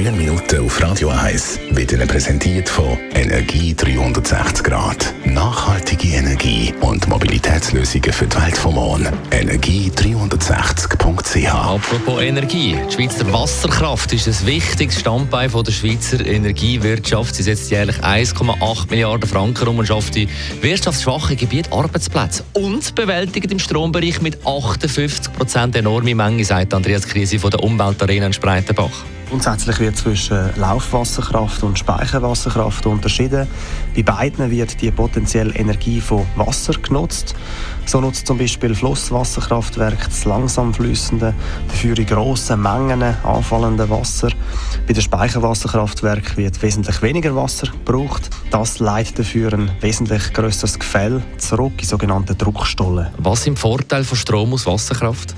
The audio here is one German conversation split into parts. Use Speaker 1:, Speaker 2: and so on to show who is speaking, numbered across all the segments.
Speaker 1: Grünen Minuten auf Radio 1 werden präsentiert von Energie 360 Grad. Nachhaltige Energie und Mobilitätslösungen für die Welt vom Morgen. Energie360.ch
Speaker 2: Apropos Energie. Die Schweizer Wasserkraft ist ein wichtiges Standbein der Schweizer Energiewirtschaft. Sie setzt jährlich 1,8 Milliarden Franken um und schafft in wirtschaftsschwachen Gebieten Arbeitsplätze und bewältigt im Strombereich mit 58 Prozent enorme Menge, sagt Andreas Krise von der Umweltarena in Spreitenbach.
Speaker 3: Grundsätzlich wird zwischen Laufwasserkraft und Speicherwasserkraft unterschieden. Bei beiden wird die potenzielle Energie von Wasser genutzt. So nutzt zum Beispiel Flusswasserkraftwerk das langsam fließende, dafür in grossen Mengen anfallende Wasser. Bei den Speicherwasserkraftwerken wird wesentlich weniger Wasser gebraucht. Das leitet dafür ein wesentlich grösseres Gefäll zurück in sogenannte Druckstollen.
Speaker 2: Was sind Vorteile von Strom aus Wasserkraft?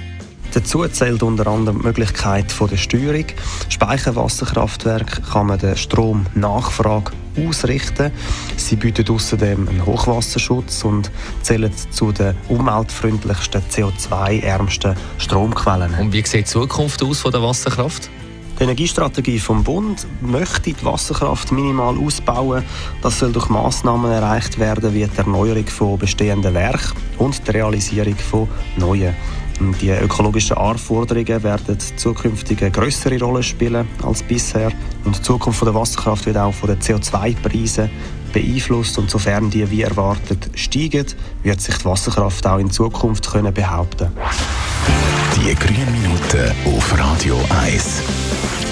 Speaker 3: Dazu zählt unter anderem die Möglichkeit der Steuerung. Speicherwasserkraftwerk kann man den Stromnachfrage ausrichten. Sie bieten außerdem einen Hochwasserschutz und zählen zu den umweltfreundlichsten, CO2-ärmsten Stromquellen.
Speaker 2: Und wie sieht die Zukunft aus von der Wasserkraft?
Speaker 3: Die Energiestrategie vom Bund möchte die Wasserkraft minimal ausbauen. Das soll durch Massnahmen erreicht werden, wie die Erneuerung von bestehenden Werken und die Realisierung von neuen. Die ökologischen Anforderungen werden zukünftig eine größere Rolle spielen als bisher. Und die Zukunft der Wasserkraft wird auch von den CO2-Preisen beeinflusst. Und sofern die wie erwartet steigen, wird sich die Wasserkraft auch in Zukunft können behaupten
Speaker 1: Die grünen Minuten auf Radio 1.